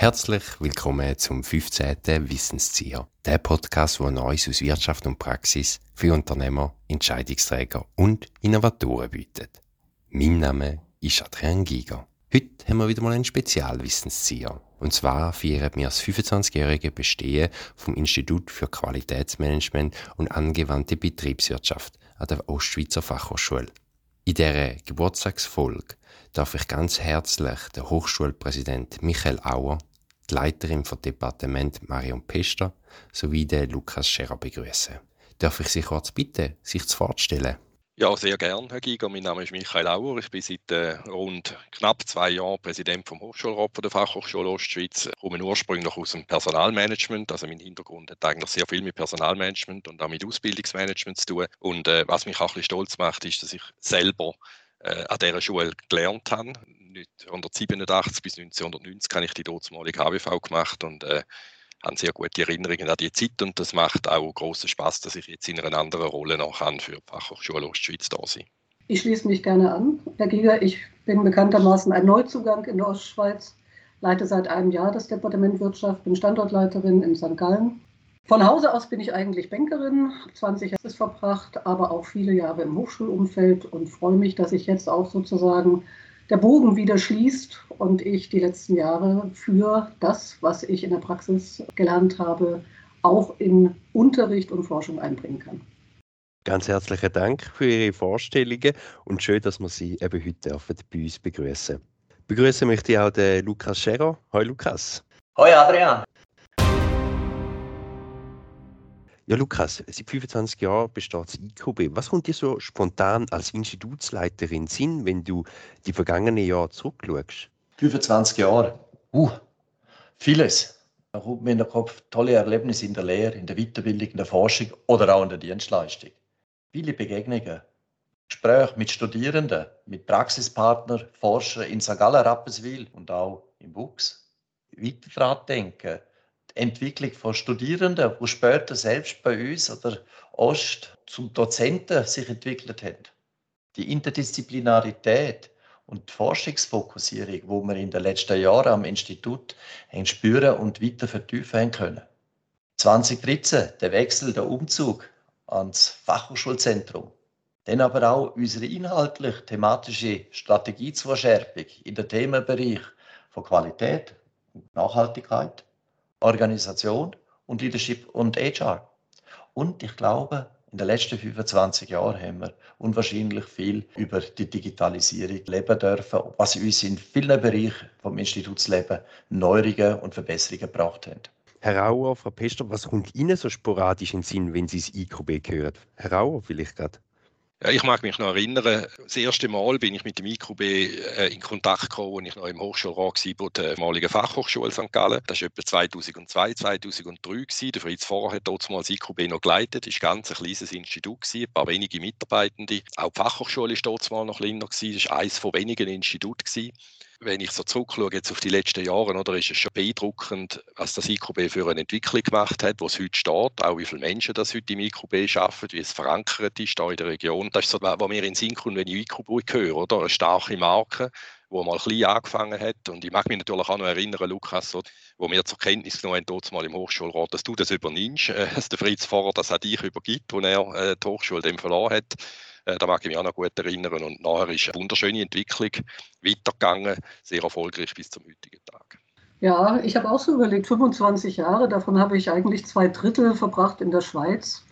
Herzlich willkommen zum 15. Wissenszieher, der Podcast, der Neues aus Wirtschaft und Praxis für Unternehmer, Entscheidungsträger und Innovatoren bietet. Mein Name ist Adrian Giger. Heute haben wir wieder mal einen Spezialwissenszieher. Und zwar feiern wir das 25-jährige Bestehen vom Institut für Qualitätsmanagement und angewandte Betriebswirtschaft an der Ostschweizer Fachhochschule. In dieser Geburtstagsfolge darf ich ganz herzlich den Hochschulpräsident Michael Auer, die Leiterin vom Departement Marion Pester sowie den Lukas Scherer begrüßen. Darf ich Sie kurz bitten, sich zu vorstellen? Ja, sehr gern, Herr Giger. Mein Name ist Michael Auer. Ich bin seit äh, rund knapp zwei Jahren Präsident vom Hochschulrat der Fachhochschule Ostschweiz. Ich komme ursprünglich aus dem Personalmanagement. Also mein Hintergrund hat eigentlich sehr viel mit Personalmanagement und auch mit Ausbildungsmanagement zu tun. Und äh, was mich auch ein bisschen stolz macht, ist, dass ich selber äh, an dieser Schule gelernt habe. 1987 bis 1990 habe ich die dortmalige HBV gemacht und äh, habe sehr gute Erinnerungen an die Zeit und das macht auch großen Spaß, dass ich jetzt in einer anderen Rolle noch kann für die Fachhochschule Ostschweiz da sein. Ich schließe mich gerne an, Herr Giger. Ich bin bekanntermaßen ein Neuzugang in der Ostschweiz, leite seit einem Jahr das Departement Wirtschaft, bin Standortleiterin in St. Gallen. Von Hause aus bin ich eigentlich Bankerin, 20 Jahre verbracht, aber auch viele Jahre im Hochschulumfeld und freue mich, dass ich jetzt auch sozusagen der Bogen wieder schließt und ich die letzten Jahre für das, was ich in der Praxis gelernt habe, auch in Unterricht und Forschung einbringen kann. Ganz herzlichen Dank für Ihre Vorstellungen und schön, dass wir Sie eben heute bei uns begrüßen. Begrüßen möchte ich auch den Lukas Scherer. Hallo Lukas. Hallo Adrian. Ja, Lukas, seit 25 Jahren besteht das IQB. Was kommt dir so spontan als Institutsleiterin Sinn, wenn du die vergangenen Jahre zurückschaust? 25 Jahre. Uh, vieles. Da kommt mir in den Kopf tolle Erlebnisse in der Lehre, in der Weiterbildung, in der Forschung oder auch in der Dienstleistung. Viele Begegnungen, Gespräche mit Studierenden, mit Praxispartnern, Forschern in St. Gallen, Rapperswil und auch im Wuchs. Weiter daran denken, Entwicklung von Studierenden, die später selbst bei uns oder Ost zum Dozenten sich entwickelt haben. Die Interdisziplinarität und die Forschungsfokussierung, wo wir in den letzten Jahren am Institut haben spüren und weiter vertiefen können. 2013 der Wechsel, der Umzug ans Fachhochschulzentrum. Dann aber auch unsere inhaltlich thematische Strategie zur Verschärfung in den Themenbereich von Qualität und Nachhaltigkeit Organisation und Leadership und HR. Und ich glaube, in den letzten 25 Jahren haben wir unwahrscheinlich viel über die Digitalisierung leben dürfen, was uns in vielen Bereichen vom Institutsleben Neuerungen und Verbesserungen gebracht hat. Herr Auer, Frau Pester, was kommt Ihnen so sporadisch in den Sinn, wenn Sie das IQB hören? Herr Auer, vielleicht gerade. Ich mag mich noch erinnern, das erste Mal bin ich mit dem IQB äh, in Kontakt gekommen, als ich noch im Hochschulrat war der ehemaligen Fachhochschule St. Gallen. Das war etwa 2002, 2003. Gewesen. Der Fritz Vorer hat dort das IQB noch geleitet. Es war ein ganz kleines Institut, ein paar wenige Mitarbeitende. Auch die Fachhochschule war dort noch kleiner. Das war eines von wenigen Instituten. Wenn ich so zurückschaue jetzt auf die letzten Jahre, oder, ist es schon beeindruckend, was das IQB für eine Entwicklung gemacht hat, wo es heute steht, auch wie viele Menschen das heute im IQB arbeiten, wie es verankert ist hier in der Region. Das ist so, was mir in den Sinn kommt, wenn ich IQB höre, oder? Eine starke Marke, wo mal klein angefangen hat. Und ich mag mich natürlich auch noch erinnern, Lukas, wo wir zur Kenntnis genommen haben, dort mal im Hochschulrat, dass du das übernimmst, äh, dass der Fritz Vorher das an dich übergibt, wo er äh, die Hochschule dem verloren hat. Äh, da mag ich mich auch noch gut erinnern. Und nachher ist eine wunderschöne Entwicklung weitergegangen, sehr erfolgreich bis zum heutigen Tag. Ja, ich habe auch so überlegt, 25 Jahre, davon habe ich eigentlich zwei Drittel verbracht in der Schweiz.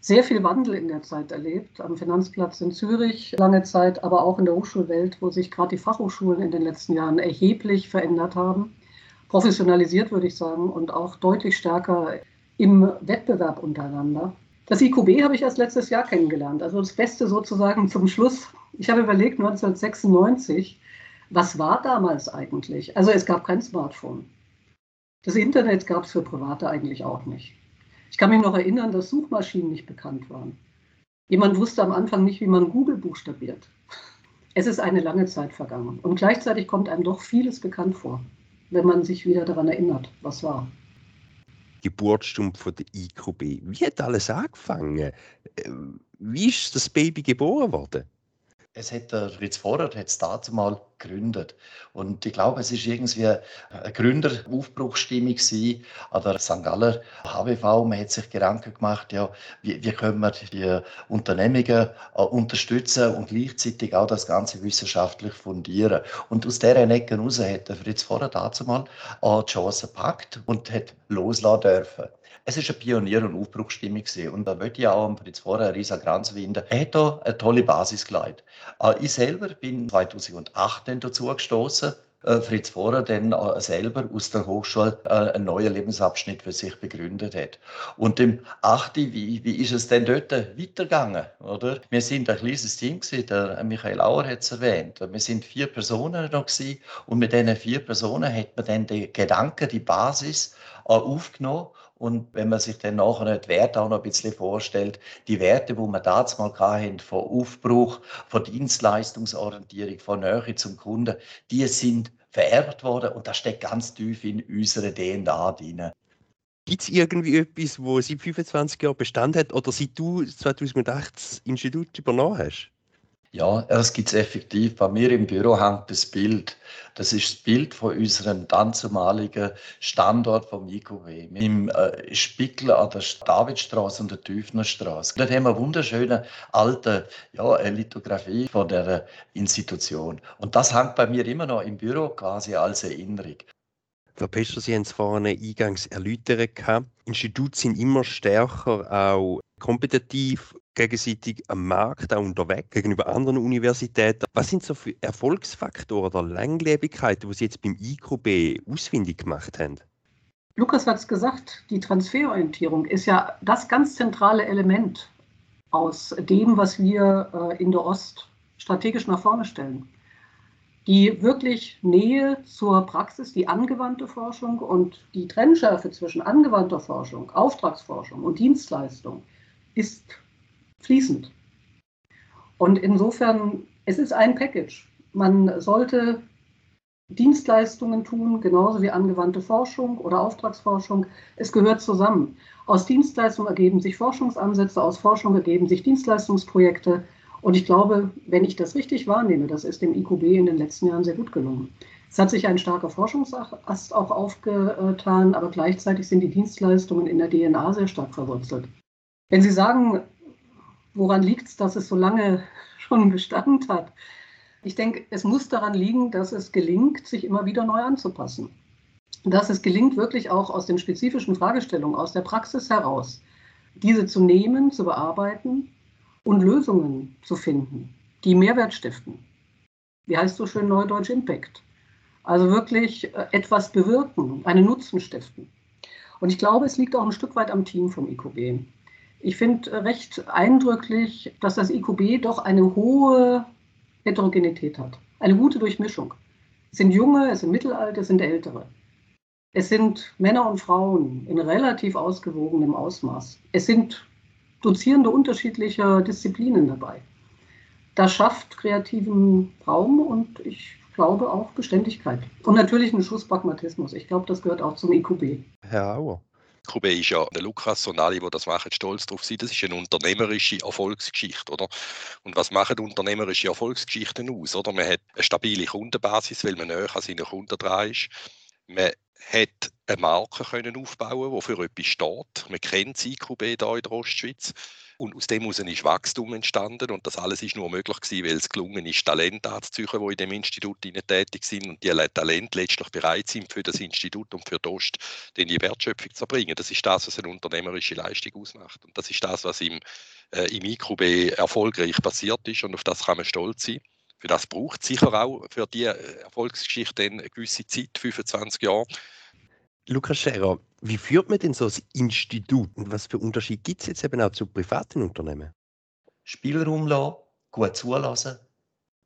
Sehr viel Wandel in der Zeit erlebt, am Finanzplatz in Zürich lange Zeit, aber auch in der Hochschulwelt, wo sich gerade die Fachhochschulen in den letzten Jahren erheblich verändert haben. Professionalisiert, würde ich sagen, und auch deutlich stärker im Wettbewerb untereinander. Das IQB habe ich erst letztes Jahr kennengelernt. Also das Beste sozusagen zum Schluss. Ich habe überlegt, 1996, was war damals eigentlich? Also es gab kein Smartphone. Das Internet gab es für Private eigentlich auch nicht. Ich kann mich noch erinnern, dass Suchmaschinen nicht bekannt waren. Jemand wusste am Anfang nicht, wie man Google buchstabiert. Es ist eine lange Zeit vergangen und gleichzeitig kommt einem doch vieles bekannt vor, wenn man sich wieder daran erinnert, was war. Geburtsstunde von der IQB. Wie hat alles angefangen? Äh, wie ist das Baby geboren worden? Es hat der Fritz Vorer hat es dazu mal gegründet. Und ich glaube, es ist irgendwie eine Gründeraufbruchsstimmung gewesen an der St. Galler HWV. Man hat sich Gedanken gemacht, ja, wie, wie können wir die Unternehmungen äh, unterstützen und gleichzeitig auch das Ganze wissenschaftlich fundieren. Und aus dieser Ecke heraus hat der Fritz Vorer dazu mal äh, die Chance gepackt und hat loslassen dürfen. Es ist eine Pionier- und Aufbruchsstimmung. Und da möchte ich auch Fritz vorher Risa Kranz winden. Er hat da eine tolle Basis geleitet. Äh, ich selber bin 2008 dann dazu gestoßen. Äh, Fritz Vorer dann äh, selber aus der Hochschule einen neuen Lebensabschnitt für sich begründet hat. Und im 8. Wie, wie ist es denn dort weitergegangen? Oder? Wir sind ein kleines Team gewesen, der Michael Auer hat es erwähnt. Wir sind vier Personen noch gewesen, und mit diesen vier Personen hat man dann die Gedanken, die Basis aufgenommen und wenn man sich dann nachher die Werte auch noch ein bisschen vorstellt, die Werte, die wir damals mal hatten, von Aufbruch, von Dienstleistungsorientierung, von Nähe zum Kunden, die sind vererbt worden und das steckt ganz tief in unserer DNA drin. Gibt es irgendwie etwas, wo seit 25 Jahren Bestand hat oder seit du 2008 das Institut übernommen hast? Ja, es gibt es effektiv. Bei mir im Büro hängt das Bild. Das ist das Bild von unserem dannzumaligen Standort vom IQW. Im äh, Spickel an der Davidstraße und der Tüfnerstraße. Dort haben wir eine wunderschöne alte ja, Lithografie von der Institution. Und das hängt bei mir immer noch im Büro quasi als Erinnerung. Frau Pescher, Sie haben es vorhin eingangs erläutert. Institute sind immer stärker auch kompetitiv gegenseitig am Markt auch unterwegs gegenüber anderen Universitäten. Was sind so für Erfolgsfaktoren oder Langlebigkeiten, die Sie jetzt beim IQB ausfindig gemacht haben? Lukas hat es gesagt, die Transferorientierung ist ja das ganz zentrale Element aus dem, was wir äh, in der Ost strategisch nach vorne stellen. Die wirklich Nähe zur Praxis, die angewandte Forschung und die Trennschärfe zwischen angewandter Forschung, Auftragsforschung und Dienstleistung ist fließend. Und insofern, es ist ein Package. Man sollte Dienstleistungen tun, genauso wie angewandte Forschung oder Auftragsforschung. Es gehört zusammen. Aus Dienstleistungen ergeben sich Forschungsansätze, aus Forschung ergeben sich Dienstleistungsprojekte. Und ich glaube, wenn ich das richtig wahrnehme, das ist dem IQB in den letzten Jahren sehr gut gelungen. Es hat sich ein starker Forschungsast auch aufgetan, aber gleichzeitig sind die Dienstleistungen in der DNA sehr stark verwurzelt. Wenn Sie sagen, woran liegt es, dass es so lange schon Bestand hat? Ich denke, es muss daran liegen, dass es gelingt, sich immer wieder neu anzupassen. Dass es gelingt, wirklich auch aus den spezifischen Fragestellungen, aus der Praxis heraus, diese zu nehmen, zu bearbeiten und Lösungen zu finden, die Mehrwert stiften. Wie heißt so schön Neudeutsch Impact? Also wirklich äh, etwas bewirken, einen Nutzen stiften. Und ich glaube, es liegt auch ein Stück weit am Team vom IQB. Ich finde recht eindrücklich, dass das IQB doch eine hohe Heterogenität hat. Eine gute Durchmischung. Es sind junge, es sind mittelalte, es sind ältere. Es sind Männer und Frauen in relativ ausgewogenem Ausmaß. Es sind Dozierende unterschiedlicher Disziplinen dabei. Das schafft kreativen Raum und ich glaube auch Beständigkeit. Und natürlich einen Schuss Pragmatismus. Ich glaube, das gehört auch zum IQB. Herr Auer. Kube ist ja der Lukas und alle, die das machen, stolz darauf sind. Das ist eine unternehmerische Erfolgsgeschichte, oder? Und was machen unternehmerische Erfolgsgeschichten aus, oder? Man hat eine stabile Kundenbasis, weil man näher an seinen Kunden dran ist. Man hat eine Marke können aufbauen, die für etwas steht. Man kennt das IQB hier in der Ostschweiz. Und aus dem heraus ist Wachstum entstanden und das alles ist nur möglich gewesen, weil es gelungen ist, Talente anzuziehen, die in dem Institut tätig sind und die Talente letztlich bereit sind, für das Institut und für die Ost die Wertschöpfung zu bringen. Das ist das, was eine unternehmerische Leistung ausmacht. Und das ist das, was im, äh, im IQB erfolgreich passiert ist und auf das kann man stolz sein. Für das braucht es sicher auch für die äh, Erfolgsgeschichte eine gewisse Zeit, 25 Jahre. Lukas Scherer, wie führt man denn so ein Institut und was für Unterschied gibt es jetzt eben auch zu privaten Unternehmen? Spielraum lassen, gut zulassen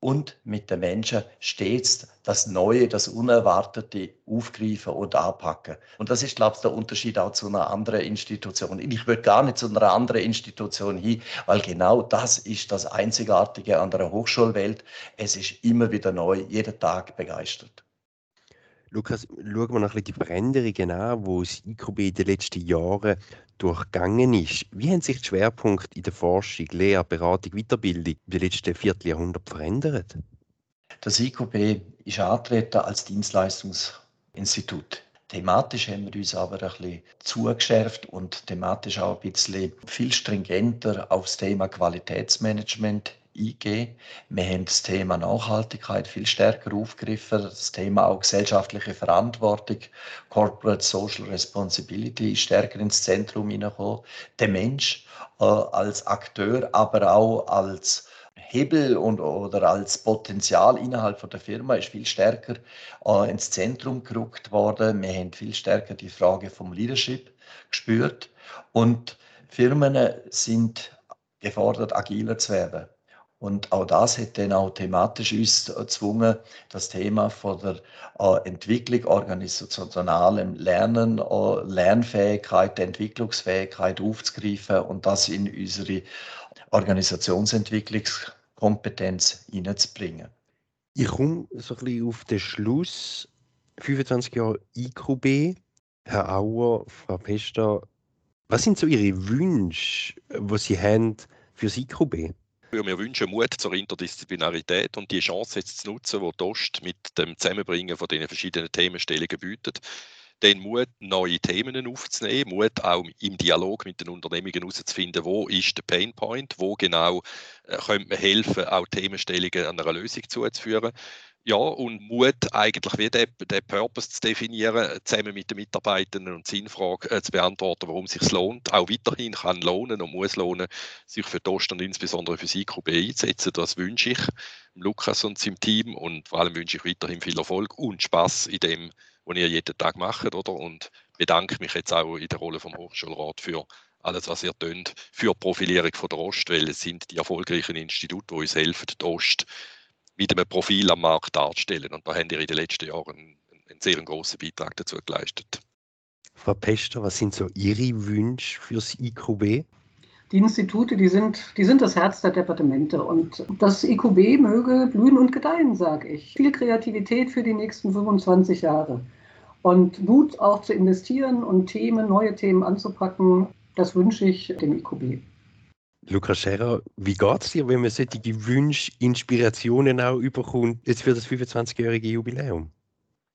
und mit den Menschen stets das Neue, das Unerwartete aufgreifen und anpacken. Und das ist, glaube ich, der Unterschied auch zu einer anderen Institution. Ich würde gar nicht zu einer anderen Institution hin, weil genau das ist das Einzigartige an der Hochschulwelt. Es ist immer wieder neu, jeden Tag begeistert. Lukas, schauen wir noch ein bisschen die Veränderungen an, die das IQB in den letzten Jahren durchgegangen ist. Wie haben sich die Schwerpunkte in der Forschung, Lehre, Beratung, Weiterbildung im letzten Vierteljahrhundert verändert? Das IQB ist angetreten als Dienstleistungsinstitut. Thematisch haben wir uns aber ein bisschen zugeschärft und thematisch auch ein bisschen viel stringenter aufs Thema Qualitätsmanagement eingehen. Wir haben das Thema Nachhaltigkeit viel stärker aufgegriffen, das Thema auch gesellschaftliche Verantwortung, Corporate Social Responsibility ist stärker ins Zentrum hineingekommen. Der Mensch äh, als Akteur, aber auch als Hebel und, oder als Potenzial innerhalb von der Firma ist viel stärker äh, ins Zentrum gerückt worden. Wir haben viel stärker die Frage vom Leadership gespürt und Firmen sind gefordert, agiler zu werden. Und auch das hat dann auch thematisch uns gezwungen, das Thema von der äh, Entwicklung, organisationalem Lernen, äh, Lernfähigkeit, Entwicklungsfähigkeit aufzugreifen und das in unsere Organisationsentwicklungskompetenz hineinzubringen. Ich komme so ein bisschen auf den Schluss. 25 Jahre IQB. Herr Auer, Frau Pester, was sind so Ihre Wünsche, die Sie haben für das IQB? Ich würde mir wünschen, Mut zur Interdisziplinarität und die Chance jetzt zu nutzen, die Dost mit dem Zusammenbringen von den verschiedenen Themenstellungen bietet, den Mut, neue Themen aufzunehmen, Mut auch im Dialog mit den Unternehmungen herauszufinden, wo ist der Painpoint, wo genau äh, könnte man helfen, auch Themenstellungen an einer Lösung zuzuführen ja, und Mut, eigentlich wie den, den Purpose zu definieren, zusammen mit den Mitarbeitenden und Sinnfrage äh, zu beantworten, warum es sich lohnt, auch weiterhin kann lohnen und muss lohnen, sich für Ost und insbesondere für IQB einzusetzen. Das wünsche ich Lukas und seinem Team und vor allem wünsche ich weiterhin viel Erfolg und Spaß in dem, was ihr jeden Tag macht, oder? Und bedanke mich jetzt auch in der Rolle vom Hochschulrat für alles, was ihr tut, für die Profilierung von der Ost, weil es sind die erfolgreichen Institute, die uns helfen, die Ost mit einem Profil am Markt darzustellen. Und da haben wir in den letzten Jahren einen, einen sehr großen Beitrag dazu geleistet. Frau Pester, was sind so Ihre Wünsche fürs IQB? Die Institute, die sind, die sind das Herz der Departemente und das IQB möge blühen und gedeihen, sage ich. Viel Kreativität für die nächsten 25 Jahre und Mut auch zu investieren und Themen, neue Themen anzupacken, das wünsche ich dem IQB. Lukas Scherer, wie geht es dir, wenn man solche Wünsche, Inspirationen auch überkommt, jetzt für das 25-jährige Jubiläum?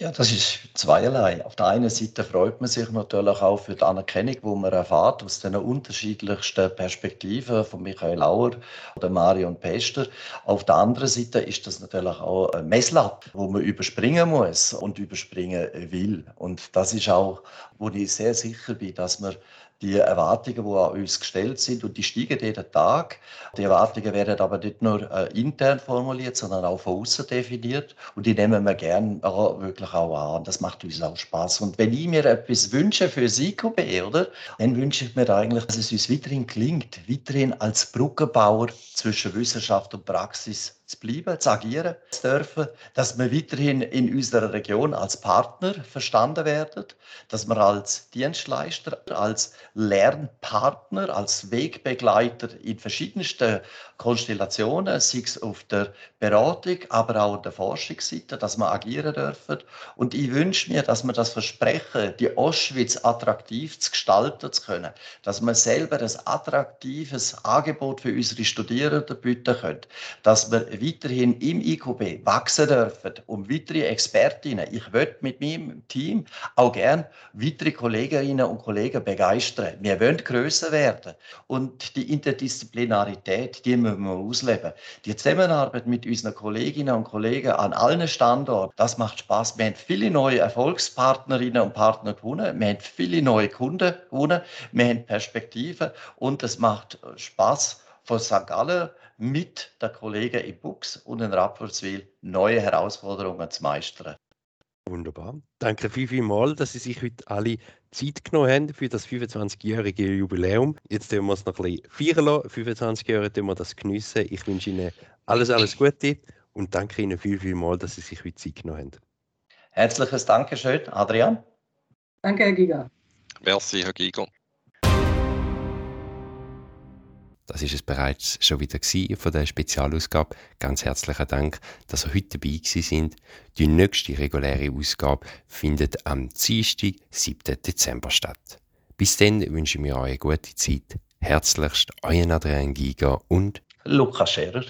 Ja, das ist zweierlei. Auf der einen Seite freut man sich natürlich auch für die Anerkennung, die man erfahrt aus den unterschiedlichsten Perspektiven von Michael Auer oder Marion Pester. Auf der anderen Seite ist das natürlich auch ein Messlatte, wo man überspringen muss und überspringen will. Und das ist auch, wo ich sehr sicher bin, dass man die Erwartungen, die an uns gestellt sind, und die steigen jeden Tag. Die Erwartungen werden aber nicht nur äh, intern formuliert, sondern auch von außen definiert. Und die nehmen wir gerne äh, wirklich auch an. Das macht uns auch Spaß. Und wenn ich mir etwas wünsche für das IKB, oder, dann wünsche ich mir eigentlich, dass es uns weiterhin klingt, weiterhin als Brückenbauer zwischen Wissenschaft und Praxis zu bleiben, zu agieren zu dürfen, dass wir weiterhin in unserer Region als Partner verstanden werden, dass wir als Dienstleister, als Lernpartner, als Wegbegleiter in verschiedensten Konstellationen, sei es auf der Beratung, aber auch auf der Forschungsseite, dass wir agieren dürfen. Und ich wünsche mir, dass wir das Versprechen, die Ostschweiz attraktiv zu gestalten zu können, dass wir selber ein attraktives Angebot für unsere Studierenden bieten können, dass wir weiterhin im IQB wachsen dürfen, um weitere Expertinnen. Ich möchte mit meinem Team auch gern weitere Kolleginnen und Kollegen begeistern. Wir wollen größer werden. Und die Interdisziplinarität, die müssen wir ausleben. Die Zusammenarbeit mit unseren Kolleginnen und Kollegen an allen Standorten, das macht Spaß. Wir haben viele neue Erfolgspartnerinnen und Partner gewonnen. Wir haben viele neue Kunden gewonnen. Wir haben Perspektiven und es macht Spaß von St. Gallen mit den Kollegen in Bux und in Rapperswil neue Herausforderungen zu meistern. Wunderbar. Danke viel, viel mal, dass Sie sich heute alle Zeit genommen haben für das 25-jährige Jubiläum. Jetzt dürfen wir es noch ein bisschen feiern lassen. 25 Jahre dürfen wir das geniessen. Ich wünsche Ihnen alles, alles Gute und danke Ihnen viel, viel mal, dass Sie sich heute Zeit genommen haben. Herzliches Dankeschön, Adrian. Danke, Herr Giga. Merci, Herr Giger. Das ist es bereits schon wieder von der Spezialausgabe. Ganz herzlichen Dank, dass ihr heute dabei sind. Die nächste reguläre Ausgabe findet am Dienstag, 7. Dezember statt. Bis dann wünsche ich mir eine gute Zeit. Herzlichst, euer Adrian Giger und Lukas Scherer.